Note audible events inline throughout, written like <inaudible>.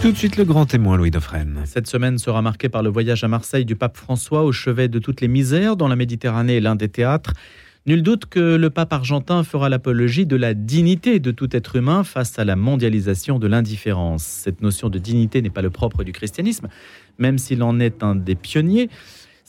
Tout de suite le grand témoin Louis Dauphren. Cette semaine sera marquée par le voyage à Marseille du pape François au chevet de toutes les misères dont la Méditerranée est l'un des théâtres. Nul doute que le pape argentin fera l'apologie de la dignité de tout être humain face à la mondialisation de l'indifférence. Cette notion de dignité n'est pas le propre du christianisme, même s'il en est un des pionniers.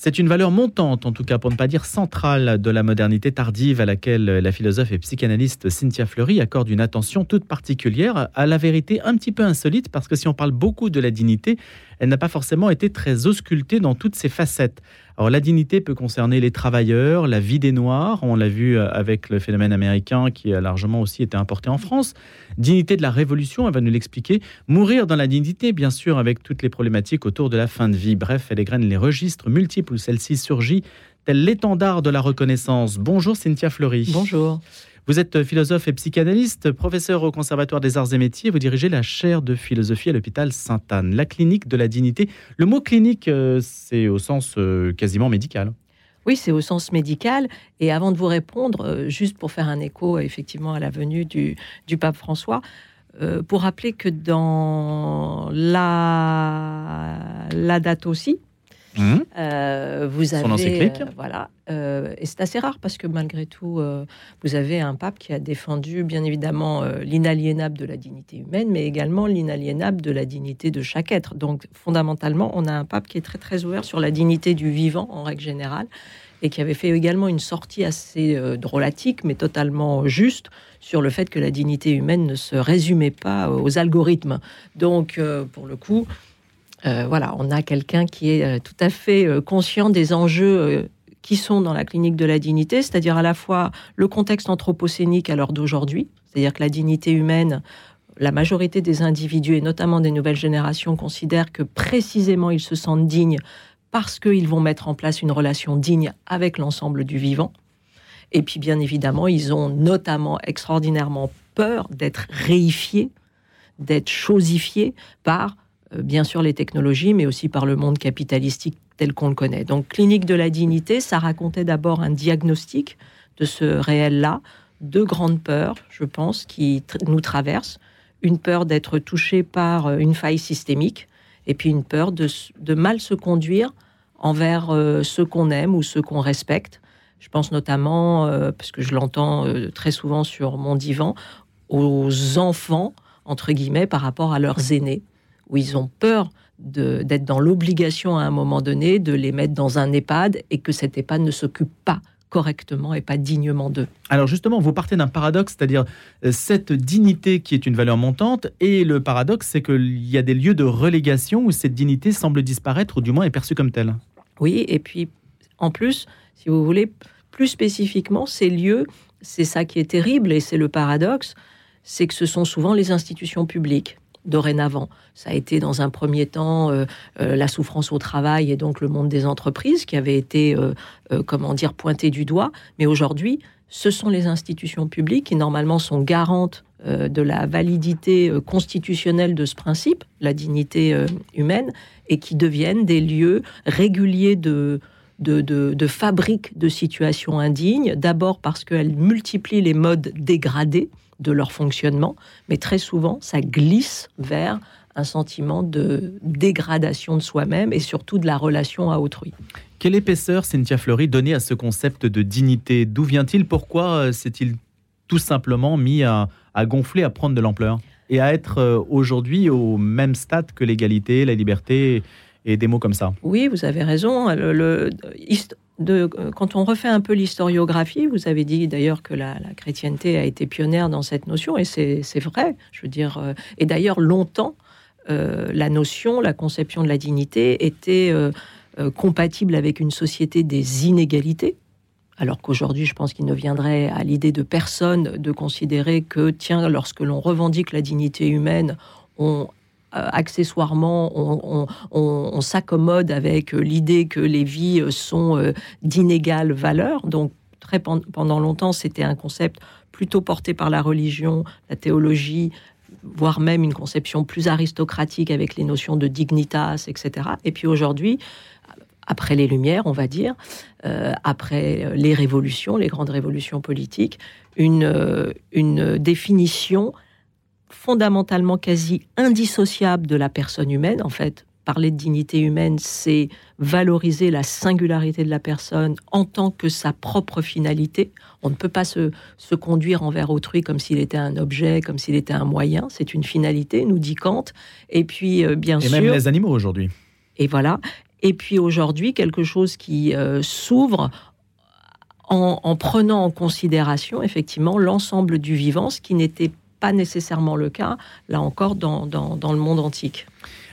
C'est une valeur montante, en tout cas pour ne pas dire centrale, de la modernité tardive à laquelle la philosophe et psychanalyste Cynthia Fleury accorde une attention toute particulière à la vérité un petit peu insolite, parce que si on parle beaucoup de la dignité, elle n'a pas forcément été très auscultée dans toutes ses facettes. Alors la dignité peut concerner les travailleurs, la vie des Noirs, on l'a vu euh, avec le phénomène américain qui a largement aussi été importé en France. Dignité de la Révolution, elle va nous l'expliquer. Mourir dans la dignité, bien sûr, avec toutes les problématiques autour de la fin de vie. Bref, elle égrène les registres multiples où celle-ci surgit, tel l'étendard de la reconnaissance. Bonjour Cynthia Fleury. Bonjour. Vous êtes philosophe et psychanalyste, professeur au Conservatoire des Arts et Métiers. Vous dirigez la chaire de philosophie à l'hôpital Sainte-Anne, la clinique de la dignité. Le mot clinique, euh, c'est au sens euh, quasiment médical. Oui, c'est au sens médical. Et avant de vous répondre, euh, juste pour faire un écho effectivement à la venue du, pape François, pour rappeler que dans la date aussi, Mmh. Euh, vous avez, Son encyclique. euh, voilà, euh, et c'est assez rare parce que malgré tout, vous avez un pape qui a défendu bien évidemment l'inaliénable de la dignité humaine, mais également l'inaliénable de la dignité de chaque être. Donc fondamentalement, on a un pape qui est très très ouvert sur la dignité du vivant en règle générale et qui avait fait également une sortie assez euh, drôlatique, mais totalement juste, sur le fait que la dignité humaine ne se résumait pas aux algorithmes. Donc, euh, pour le coup, euh, voilà, on a quelqu'un qui est euh, tout à fait euh, conscient des enjeux qui sont dans la clinique de la dignité, c'est-à-dire à la fois le contexte anthropocénique à l'heure d'aujourd'hui, c'est-à-dire que la dignité humaine, la majorité des individus et notamment des nouvelles générations considèrent que précisément ils se sentent dignes parce qu'ils vont mettre en place une relation digne avec l'ensemble du vivant. Et puis bien évidemment, ils ont notamment extraordinairement peur d'être réifiés, d'être chosifiés par bien sûr les technologies, mais aussi par le monde capitalistique tel qu'on le connaît. Donc, Clinique de la dignité, ça racontait d'abord un diagnostic de ce réel-là, deux grandes peurs, je pense, qui nous traversent. Une peur d'être touché par euh, une faille systémique, et puis une peur de, mal se conduire envers euh, ceux qu'on aime ou ceux qu'on respecte. Je pense notamment, euh, parce que je l'entends euh, très souvent sur mon divan, aux enfants, entre guillemets, par rapport à leurs aînés où ils ont peur d'être dans l'obligation à un moment donné de les mettre dans un EHPAD et que cet EHPAD ne s'occupe pas correctement et pas dignement d'eux. Alors justement, vous partez d'un paradoxe, c'est-à-dire euh, cette dignité qui est une valeur montante, et le paradoxe, c'est qu'il y a des lieux de relégation où cette dignité semble disparaître, ou du moins est perçue comme telle. Oui, et puis en plus, si vous voulez, plus spécifiquement, ces lieux, c'est ça qui est terrible et c'est le paradoxe, c'est que ce sont souvent les institutions publiques. Dorénavant, ça a été dans un premier temps euh, euh, la souffrance au travail et donc le monde des entreprises qui avait été, euh, comment dire, pointé du doigt. Mais aujourd'hui, ce sont les institutions publiques qui normalement sont garantes de la validité constitutionnelle de ce principe, la dignité humaine, et qui deviennent des lieux réguliers de, de, de, de fabrique de situations indignes, d'abord parce qu'elles multiplient les modes dégradés de leur fonctionnement, mais très souvent, ça glisse vers un sentiment de dégradation de soi-même et surtout de la relation à autrui. Quelle épaisseur, Cynthia Fleury, donner à ce concept de dignité? D'où vient-il? Pourquoi euh, s'est-il tout simplement mis à, à gonfler, à prendre de l'ampleur? Et à être euh, aujourd'hui au même stade que l'égalité, la liberté et des mots comme ça Oui, vous avez raison. Le, de, quand on refait un peu l'historiographie, vous avez dit d'ailleurs que la, chrétienté a été pionnière dans cette notion, et c'est vrai. Je veux dire, euh, et d'ailleurs longtemps, euh, la notion, la conception de la dignité était euh, euh, compatible avec une société des inégalités. Alors qu'aujourd'hui, je pense qu'il ne viendrait à l'idée de personne de considérer que, tiens, lorsque l'on revendique la dignité humaine, on euh, accessoirement, on, s'accommode avec euh, l'idée que les vies euh, sont euh, d'inégale valeur. Donc, très pen- pendant longtemps, c'était un concept plutôt porté par la religion, la théologie, voire même une conception plus aristocratique avec les notions de dignitas, etc. Et puis aujourd'hui, après les Lumières, on va dire, euh, après les révolutions, les grandes révolutions politiques, une, euh, une définition fondamentalement quasi indissociable de la personne humaine. En fait, parler de dignité humaine, c'est valoriser la singularité de la personne en tant que sa propre finalité. On ne peut pas se, conduire envers autrui comme s'il était un objet, comme s'il était un moyen. C'est une finalité, nous dit Kant. Et puis, euh, bien sûr. Et même les animaux aujourd'hui. Et voilà. Et puis aujourd'hui, quelque chose qui euh, s'ouvre en, prenant en considération effectivement l'ensemble du vivant, ce qui n'était pas nécessairement le cas, là encore, dans, le monde antique.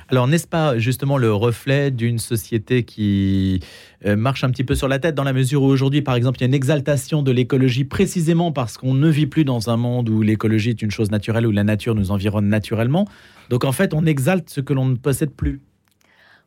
Alors, n'est-ce pas justement le reflet d'une société qui euh, marche un petit peu sur la tête dans la mesure où aujourd'hui, par exemple, il y a une exaltation de l'écologie précisément parce qu'on ne vit plus dans un monde où l'écologie est une chose naturelle, où la nature nous environne naturellement. Donc, en fait, on exalte ce que l'on ne possède plus.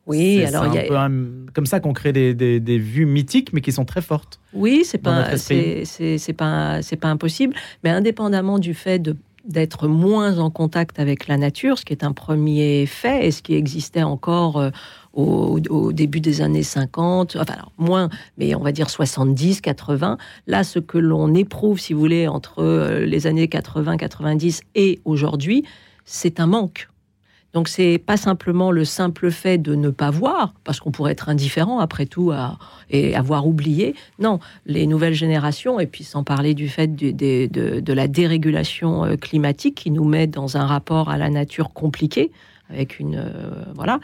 Oui, alors il y a comme ça qu'on crée des, vues mythiques, mais qui sont très fortes. Oui, c'est pas c'est pas c'est pas impossible, mais indépendamment du fait d'être moins en contact avec la nature, ce qui est un premier fait et ce qui existait encore euh, au, début des années 50, enfin moins, mais on va dire 70, 80. Là, ce que l'on éprouve, si vous voulez, entre euh, les années 80, 90 et aujourd'hui, c'est un manque. Donc c'est pas simplement le simple fait de ne pas voir, parce qu'on pourrait être indifférent après tout et avoir oublié. Non, les nouvelles générations, et puis sans parler du fait de, la dérégulation euh, climatique qui nous met dans un rapport à la nature compliqué, avec une euh, voilà.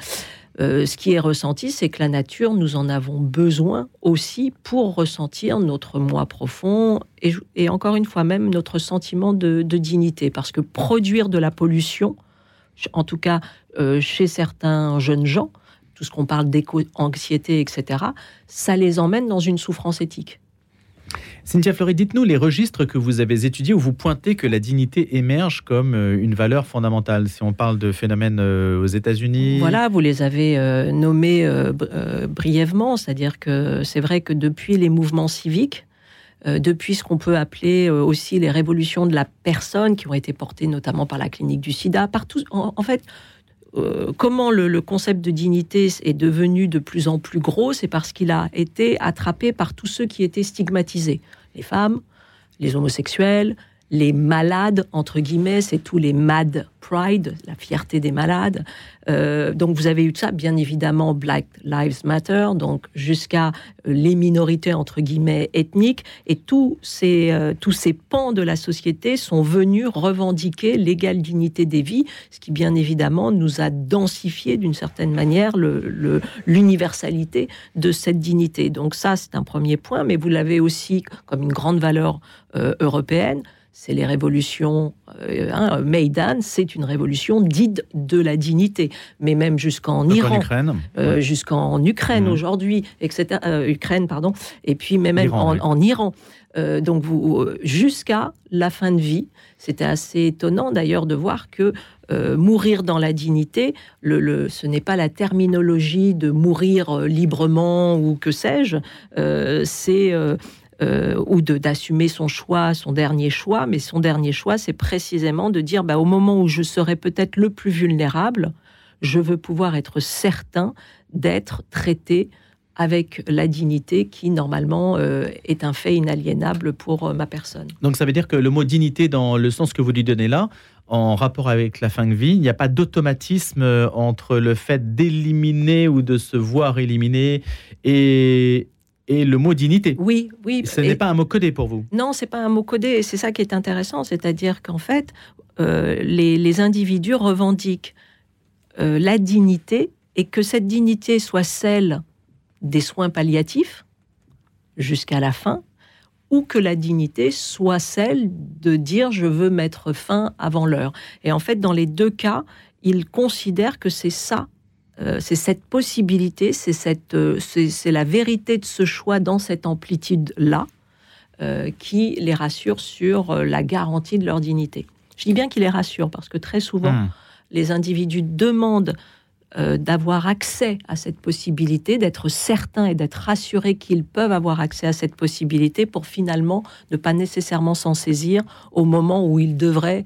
Euh, ce qui est ressenti, c'est que la nature, nous en avons besoin aussi pour ressentir notre moi profond et, encore une fois même notre sentiment de dignité, parce que produire de la pollution, en tout cas euh, chez certains jeunes gens, tout ce qu'on parle d'éco-anxiété, etc., ça les emmène dans une souffrance éthique. Cynthia Fleury, dites-nous les registres que vous avez étudiés où vous pointez que la dignité émerge comme euh, une valeur fondamentale. Si on parle de phénomènes euh, aux États-Unis. Voilà, vous les avez nommés brièvement, c'est-à-dire que c'est vrai que depuis les mouvements civiques, depuis ce qu'on peut appeler euh, aussi les révolutions de la personne qui ont été portées notamment par la clinique du sida, partout. En, fait, euh, comment le, concept de dignité est devenu de plus en plus gros, c'est parce qu'il a été attrapé par tous ceux qui étaient stigmatisés. Les femmes, les homosexuels, les malades, entre guillemets, c'est tous les mad pride, la fierté des malades. Euh, donc vous avez eu ça, bien évidemment, Black Lives Matter, donc jusqu'à euh, les minorités, entre guillemets, ethniques. Et tous ces, euh, tous ces pans de la société sont venus revendiquer l'égale dignité des vies, ce qui, bien évidemment, nous a densifié d'une certaine manière l'universalité de cette dignité. Donc ça, c'est un premier point, mais vous l'avez aussi comme une grande valeur européenne c'est les révolutions. Euh, hein, Maïdan, c'est une révolution dite de la dignité, mais même jusqu'en Iran, euh, jusqu'en Ukraine mhm. aujourd'hui, etc. Euh, Ukraine, pardon, et puis même, en, Iran. donc vous, jusqu'à la fin de vie, c'était assez étonnant d'ailleurs de voir que mourir dans la dignité, le, ce n'est pas la terminologie de mourir librement ou que sais-je, c'est euh, ou d'assumer son choix, son dernier choix. Mais son dernier choix, c'est précisément de dire, bah, au moment où je serai peut-être le plus vulnérable, je veux pouvoir être certain d'être traité avec la dignité qui, normalement, euh, est un fait inaliénable pour euh, ma personne. Donc ça veut dire que le mot dignité, dans le sens que vous lui donnez là, en rapport avec la fin de vie, il n'y a pas d'automatisme entre le fait d'éliminer ou de se voir éliminer et, et le mot dignité. Oui, oui. Ce n'est pas un mot codé pour vous. Non, c'est pas un mot codé. Et c'est ça qui est intéressant, c'est-à-dire qu'en fait, euh, les, individus revendiquent euh, la dignité et que cette dignité soit celle des soins palliatifs jusqu'à la fin, ou que la dignité soit celle de dire je veux mettre fin avant l'heure. Et en fait, dans les deux cas, ils considèrent que c'est ça euh, c'est cette possibilité, euh, c'est la vérité de ce choix dans cette amplitude-là euh, qui les rassure sur la garantie de leur dignité. Je dis bien qu'il les rassure parce que très souvent, hmm. les individus demandent d'avoir accès à cette possibilité, d'être certains et d'être rassurés qu'ils peuvent avoir accès à cette possibilité pour finalement ne pas nécessairement s'en saisir au moment où ils devraient,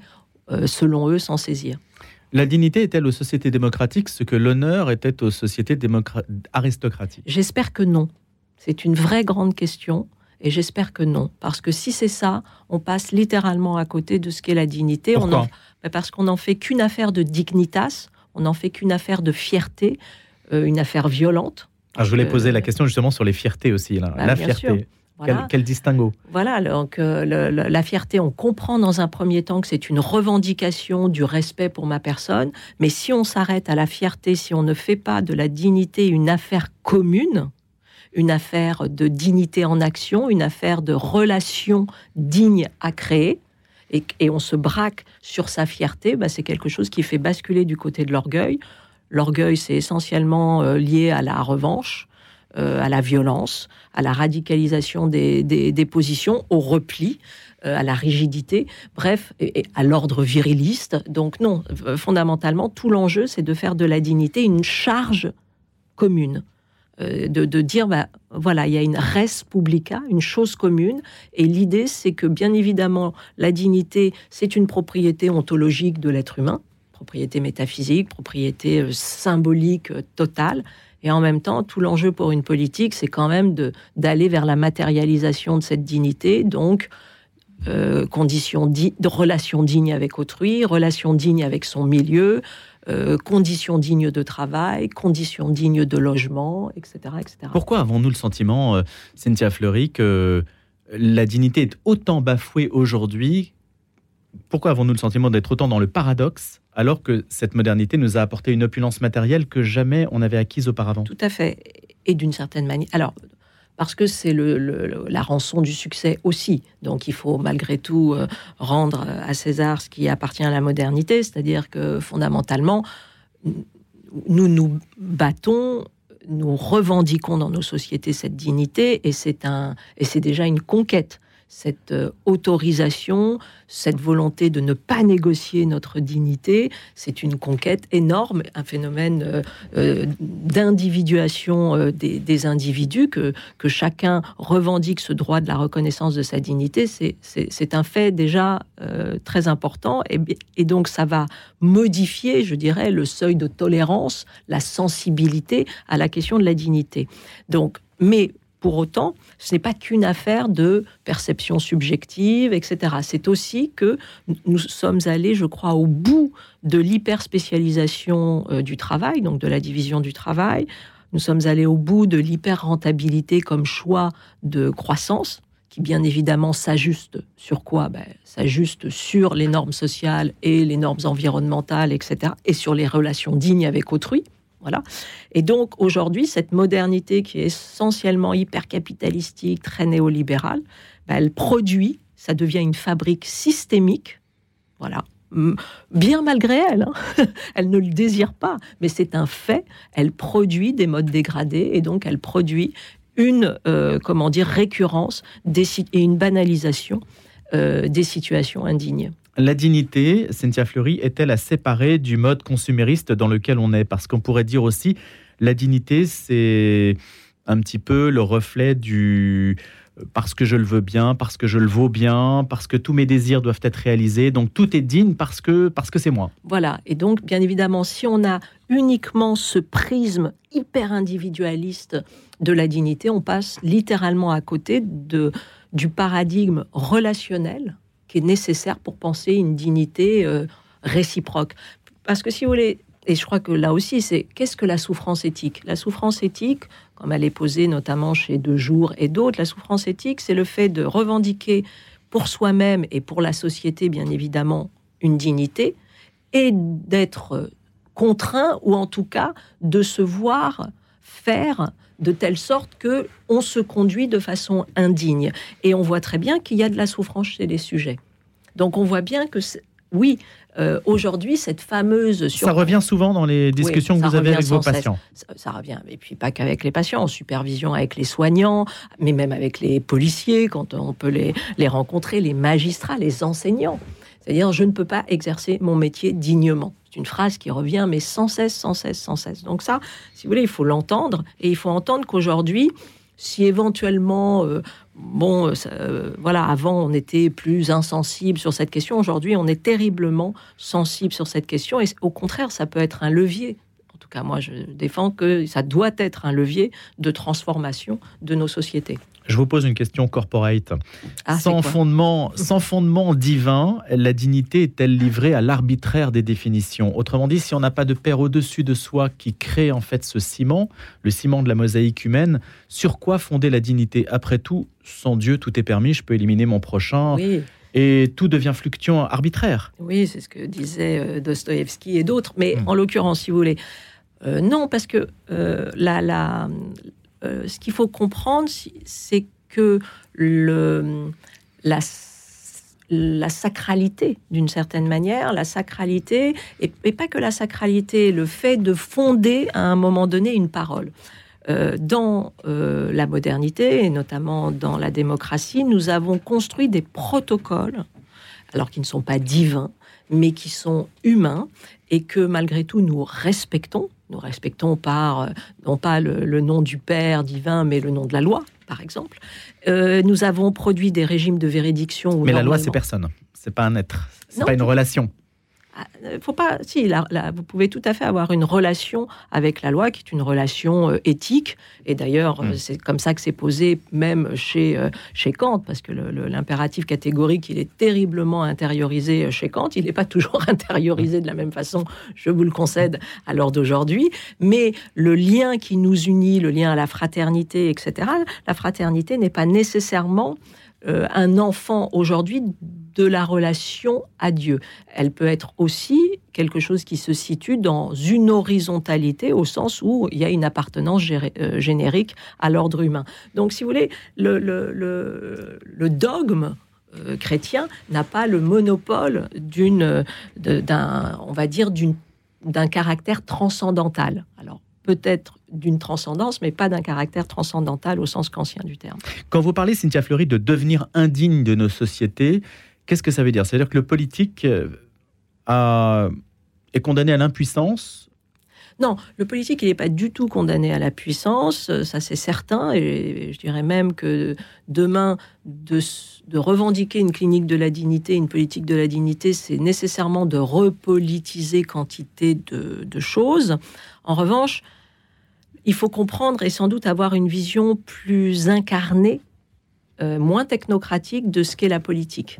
selon eux, s'en saisir. La dignité est-elle aux sociétés démocratiques ce que l'honneur était aux sociétés aristocratiques? J'espère que non. C'est une vraie grande question. Et j'espère que non. Parce que si c'est ça, on passe littéralement à côté de ce qu'est la dignité. Pourquoi? Ben Parce qu'on n'en fait qu'une affaire de dignitas, on n'en fait qu'une affaire de fierté, euh, une affaire violente. Ah, je voulais poser la question justement sur les fiertés aussi. Là. Bah, la fierté. sûr. Quel, Voilà. quel distinguo Voilà, donc euh, le- le- la fierté, on comprend dans un premier temps que c'est une revendication du respect pour ma personne, mais si on s'arrête à la fierté, si on ne fait pas de la dignité une affaire commune, une affaire de dignité en action, une affaire de relation digne à créer, et, et on se braque sur sa fierté, bah, c'est quelque chose qui fait basculer du côté de l'orgueil. L'orgueil, c'est essentiellement euh, lié à la revanche, à la violence, à la radicalisation des, des- positions, au repli, euh, à la rigidité, bref, et, à l'ordre viriliste. Donc non, euh, fondamentalement, tout l'enjeu, c'est de faire de la dignité une charge commune. Euh, de, de dire, bah, voilà, il y a une res publica, une chose commune, et l'idée, c'est que bien évidemment, la dignité, c'est une propriété ontologique de l'être humain, propriété métaphysique, propriété euh, symbolique euh, totale, et en même temps, tout l'enjeu pour une politique, c'est quand même d'aller vers la matérialisation de cette dignité, donc euh, conditions di- de relations dignes avec autrui, relations dignes avec son milieu, euh, conditions dignes de travail, conditions dignes de logement, etc. etc. Pourquoi avons-nous le sentiment, euh, Cynthia Fleury, que la dignité est autant bafouée aujourd'hui? Pourquoi avons-nous le sentiment d'être autant dans le paradoxe? Alors que cette modernité nous a apporté une opulence matérielle que jamais on n'avait acquise auparavant Tout à fait. Et d'une certaine manière. Alors, parce que c'est le, la rançon du succès aussi. Donc, il faut malgré tout euh, rendre à César ce qui appartient à la modernité, c'est-à-dire que fondamentalement, nous nous battons, nous revendiquons dans nos sociétés cette dignité, et c'est déjà une conquête. Cette euh, autorisation, cette volonté de ne pas négocier notre dignité, c'est une conquête énorme, un phénomène euh, euh, d'individuation des, individus, que, chacun revendique ce droit de la reconnaissance de sa dignité, c'est- un fait déjà très important. Et, et donc ça va modifier, je dirais, le seuil de tolérance, la sensibilité à la question de la dignité. Donc, mais pour autant, ce n'est pas qu'une affaire de perception subjective, etc. C'est aussi que nous sommes allés, je crois, au bout de l'hyperspécialisation euh, du travail, donc de la division du travail. Nous sommes allés au bout de l'hyper-rentabilité comme choix de croissance, qui bien évidemment s'ajuste sur quoi? Ben, S'ajuste sur les normes sociales et les normes environnementales, etc. Et sur les relations dignes avec autrui. Voilà. Et donc aujourd'hui, cette modernité qui est essentiellement hyper-capitalistique, très néolibérale, ben, elle produit, ça devient une fabrique systémique. Voilà. Bien malgré elle, hein. <laughs> elle ne le désire pas, mais c'est un fait. Elle produit des modes dégradés et donc elle produit une, euh, comment dire, récurrence et une banalisation euh, des situations indignes. La dignité, Cynthia Fleury, est-elle à séparer du mode consumériste dans lequel on est? Parce qu'on pourrait dire aussi, la dignité, c'est un petit peu le reflet du parce que je le veux bien, parce que je le vaux bien, parce que tous mes désirs doivent être réalisés. Donc tout est digne parce que parce que c'est moi. Voilà. Et donc, bien évidemment, si on a uniquement ce prisme hyper individualiste de la dignité, on passe littéralement à côté de, du paradigme relationnel qui est nécessaire pour penser une dignité euh, réciproque. Parce que si vous voulez, et je crois que là aussi, c'est qu'est-ce que la souffrance éthique? La souffrance éthique, comme elle est posée notamment chez De Jour et d'autres, la souffrance éthique, c'est le fait de revendiquer pour soi-même et pour la société, bien évidemment, une dignité, et d'être contraint, ou en tout cas de se voir faire de telle sorte que on se conduit de façon indigne. Et on voit très bien qu'il y a de la souffrance chez les sujets. Donc on voit bien que oui, euh, aujourd'hui cette fameuse sur Ça revient souvent dans les discussions que vous avez avec vos patients. ça, ça revient, et puis pas qu'avec les patients, en supervision avec les soignants, mais même avec les policiers, quand on peut les, les rencontrer, les magistrats, les enseignants. C'est-à-dire, je ne peux pas exercer mon métier dignement. C'est une phrase qui revient, mais sans cesse, sans cesse, sans cesse. Donc ça, si vous voulez, il faut l'entendre, et il faut entendre qu'aujourd'hui, si éventuellement, euh, bon, euh, euh, voilà, avant on était plus insensible sur cette question, aujourd'hui on est terriblement sensible sur cette question, et au contraire, ça peut être un levier. En tout cas, moi, je défends que ça doit être un levier de transformation de nos sociétés. Je vous pose une question corporate. Ah, sans, fondement, sans fondement divin, la dignité est-elle livrée à l'arbitraire des définitions? Autrement dit, si on n'a pas de père au-dessus de soi qui crée en fait ce ciment, le ciment de la mosaïque humaine, sur quoi fonder la dignité? Après tout, sans Dieu, tout est permis, je peux éliminer mon prochain. Et tout devient fluctuant, arbitraire. Oui, c'est ce que disait euh, Dostoïevski et d'autres. Mais hmm. en l'occurrence, si vous voulez, euh, non, parce que euh, la, la, euh, ce qu'il faut comprendre, c'est que la sacralité, d'une certaine manière, la sacralité, et, pas que la sacralité, le fait de fonder à un moment donné une parole. Euh, dans euh, la modernité, et notamment dans la démocratie, nous avons construit des protocoles, alors qui ne sont pas divins, mais qui sont humains, et que malgré tout nous respectons, nous respectons par, euh, non pas le, nom du Père divin, mais le nom de la loi, par exemple. Euh, nous avons produit des régimes de véridiction. Mais la loi, c'est personne. C'est pas un être. C'est pas une relation. Euh, faut pas. Si, là, vous pouvez tout à fait avoir une relation avec la loi qui est une relation euh, éthique. Et d'ailleurs, euh, mm. c'est comme ça que c'est posé même chez, chez Kant, parce que l'impératif catégorique, il est terriblement intériorisé chez Kant. Il n'est pas <laughs> toujours intériorisé de la même façon, je vous le concède, à l'heure d'aujourd'hui. Mais le lien qui nous unit, le lien à la fraternité, etc., la fraternité n'est pas nécessairement un enfant aujourd'hui de la relation à Dieu. Elle peut être aussi quelque chose qui se situe dans une horizontalité au sens où il y a une appartenance euh, générique à l'ordre humain. Donc, si vous voulez, le, dogme euh, chrétien n'a pas le monopole d'une, d'un, on va dire, d'un caractère transcendantal. Alors, peut-être d'une transcendance, mais pas d'un caractère transcendantal au sens kantien du terme. Quand vous parlez, Cynthia Fleury, de devenir indigne de nos sociétés, Qu'est-ce que ça veut dire? C'est-à-dire que le politique euh, est condamné à l'impuissance? Non, le politique, il n'est pas du tout condamné à la puissance, euh, ça c'est certain, et je dirais même que demain, de, revendiquer une clinique de la dignité, une politique de la dignité, c'est nécessairement de repolitiser quantité de choses. En revanche, il faut comprendre et sans doute avoir une vision plus incarnée euh, moins technocratique de ce qu'est la politique.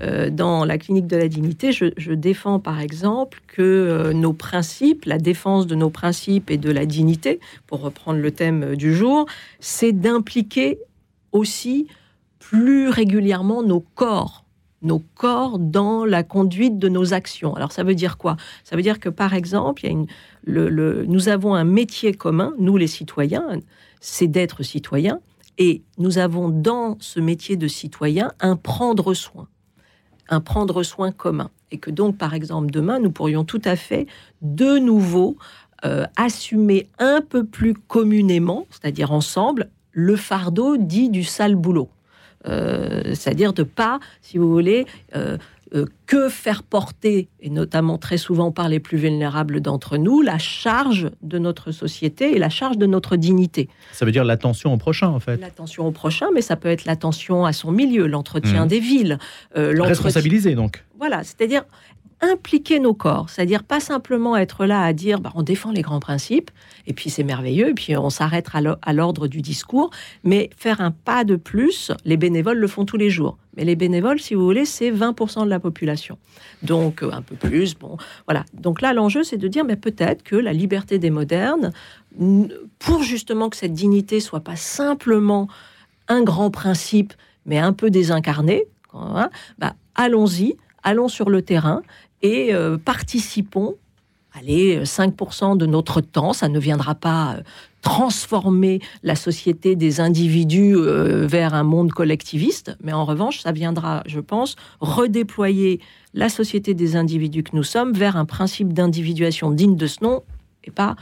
Euh, dans la clinique de la dignité, je, défends par exemple que euh, nos principes, la défense de nos principes et de la dignité, pour reprendre le thème du jour, c'est d'impliquer aussi plus régulièrement nos corps nos corps dans la conduite de nos actions. Alors ça veut dire quoi? Ça veut dire que par exemple, nous avons un métier commun, nous les citoyens, c'est d'être citoyens, et nous avons dans ce métier de citoyen un prendre soin, un prendre soin commun. Et que donc, par exemple, demain, nous pourrions tout à fait de nouveau euh, assumer un peu plus communément, c'est-à-dire ensemble, le fardeau dit du sale boulot. Euh, c'est-à-dire de pas, si vous voulez, euh, euh, que faire porter, et notamment très souvent par les plus vulnérables d'entre nous, la charge de notre société et la charge de notre dignité. Ça veut dire l'attention au prochain, en fait. L'attention au prochain, mais ça peut être l'attention à son milieu, l'entretien mmh. des villes. Euh, Responsabiliser, donc. Voilà, c'est-à-dire impliquer nos corps, c'est-à-dire pas simplement être là à dire bah, on défend les grands principes, et puis c'est merveilleux, et puis on s'arrêtera à l'ordre du discours, mais faire un pas de plus, les bénévoles le font tous les jours. Mais les bénévoles, si vous voulez, c'est 20% de la population. Donc euh, un peu plus, bon, voilà. Donc là, l'enjeu, c'est de dire, mais peut-être que la liberté des modernes, pour justement que cette dignité soit pas simplement un grand principe, mais un peu désincarné, hein, bah, allons-y, allons sur le terrain et euh, participons. Allez, 5% de notre temps, ça ne viendra pas euh, transformer la société des individus euh, vers un monde collectiviste, mais en revanche, ça viendra, je pense, redéployer la société des individus que nous sommes vers un principe d'individuation digne de ce nom et pas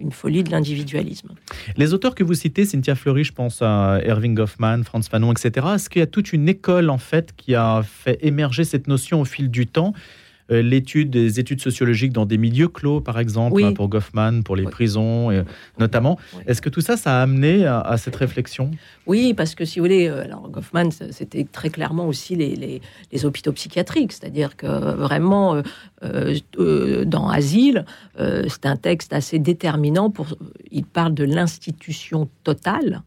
une folie de l'individualisme. Les auteurs que vous citez, Cynthia Fleury, je pense à Irving Goffman, Franz Fanon, etc., est-ce qu'il y a toute une école en fait qui a fait émerger cette notion au fil du temps? euh, l'étude des études sociologiques dans des milieux clos, par exemple, hein, pour Goffman, pour les prisons, notamment. Est-ce que tout ça, ça a amené à, cette réflexion? Oui, parce que si vous voulez, euh, alors Goffman, c'était très clairement aussi les, hôpitaux psychiatriques, c'est-à-dire que vraiment, euh, dans Asile, c'est un texte assez déterminant. Pour, il parle de l'institution totale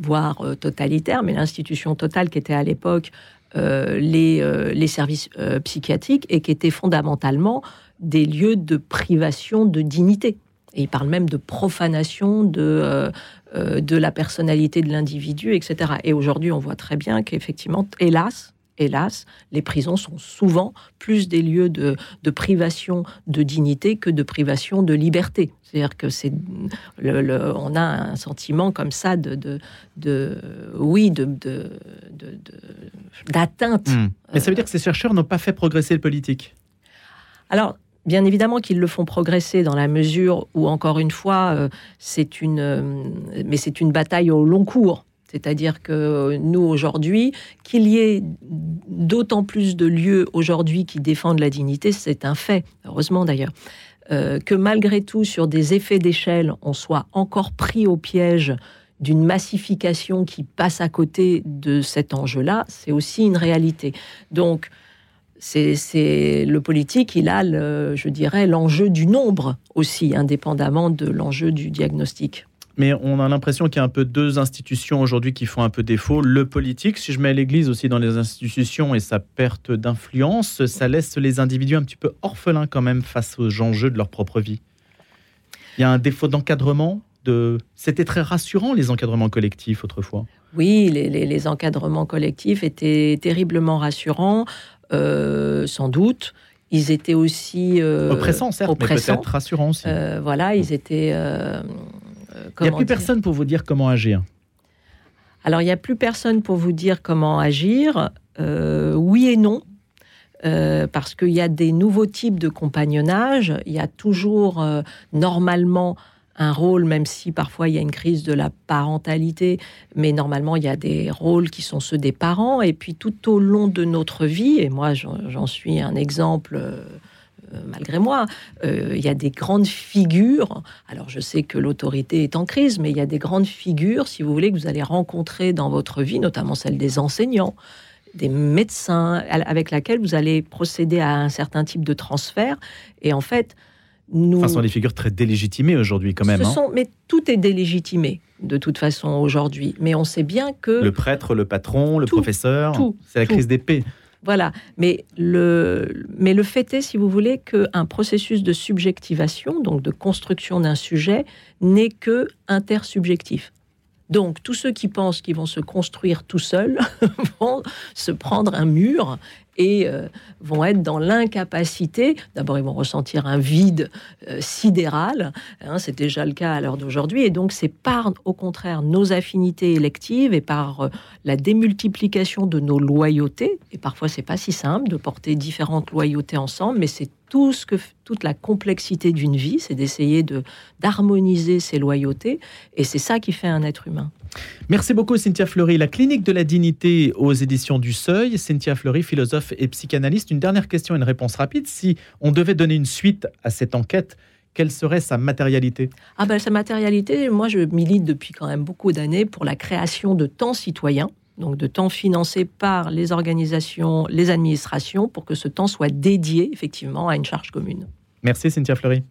voire totalitaire, mais l'institution totale qui était à l'époque les, les services psychiatriques et qui était fondamentalement des lieux de privation de dignité. Et il parle même de profanation de la personnalité de l'individu, etc. Et aujourd'hui, on voit très bien qu'effectivement, hélas, hélas, les prisons sont souvent plus des lieux de, privation de dignité que de privation de liberté. C'est-à-dire que c'est, le, on a un sentiment comme ça de, de, oui, de, d'atteinte. Hmm. Mais ça veut dire que ces chercheurs n'ont pas fait progresser le politique. Alors, Bien évidemment qu'ils le font progresser dans la mesure où, encore une fois, euh, c'est une, euh, mais c'est une bataille au long cours. C'est-à-dire que nous, aujourd'hui, qu'il y ait d'autant plus de lieux aujourd'hui qui défendent la dignité, c'est un fait, heureusement d'ailleurs. Euh, que malgré tout, sur des effets d'échelle, on soit encore pris au piège d'une massification qui passe à côté de cet enjeu-là, c'est aussi une réalité. Donc, c'est le politique, il a, je dirais, l'enjeu du nombre aussi, indépendamment de l'enjeu du diagnostic mais on a l'impression qu'il y a un peu deux institutions aujourd'hui qui font un peu défaut. Le politique, si je mets l'Église aussi dans les institutions et sa perte d'influence, ça laisse les individus un petit peu orphelins quand même face aux enjeux de leur propre vie. Il y a un défaut d'encadrement. De... C'était très rassurant les encadrements collectifs autrefois. Oui, les, encadrements collectifs étaient terriblement rassurants, euh, sans doute. Ils étaient aussi euh, oppressants, certes, mais peut-être rassurants aussi. Euh, voilà, ils étaient il n'y a plus personne pour vous dire comment agir. Alors, il n'y a plus personne pour vous dire comment agir. Euh, oui et non. Euh, parce qu'il y a des nouveaux types de compagnonnage. Il y a toujours euh, normalement un rôle, même si parfois il y a une crise de la parentalité, mais normalement il y a des rôles qui sont ceux des parents. Et puis tout au long de notre vie, et moi j'en suis un exemple euh, malgré moi. Euh, il y a des grandes figures. Alors, je sais que l'autorité est en crise, mais il y a des grandes figures, si vous voulez, que vous allez rencontrer dans votre vie, notamment celle des enseignants, des médecins, avec laquelle vous allez procéder à un certain type de transfert. Et en fait, nous. Enfin, ce sont des figures très délégitimées aujourd'hui, quand même. Ce hein. sont... Mais tout est délégitimé, de toute façon, aujourd'hui. Mais on sait bien que. Le prêtre, le patron, le professeur. C'est la crise d'épée. Voilà, mais le, mais le fait est, si vous voulez, qu'un processus de subjectivation, donc de construction d'un sujet, n'est que intersubjectif. Donc, tous ceux qui pensent qu'ils vont se construire tout seuls <laughs> vont se prendre un mur et euh, vont être dans l'incapacité. D'abord, ils vont ressentir un vide euh, sidéral. Hein, c'est déjà le cas à l'heure d'aujourd'hui. Et donc, c'est par, au contraire, nos affinités électives et par euh, la démultiplication de nos loyautés. Et parfois, c'est pas si simple de porter différentes loyautés ensemble, mais c'est tout ce que, toute la complexité d'une vie, c'est d'essayer de d'harmoniser ces loyautés, et c'est ça qui fait un être humain. Merci beaucoup Cynthia Fleury. La clinique de la dignité aux éditions du Seuil. Cynthia Fleury, philosophe et psychanalyste. Une dernière question et une réponse rapide. Si on devait donner une suite à cette enquête, quelle serait sa matérialité? Ah ben sa matérialité, moi je milite depuis quand même beaucoup d'années pour la création de temps citoyens donc de temps financé par les organisations, les administrations, pour que ce temps soit dédié effectivement à une charge commune. Merci Cynthia Fleury.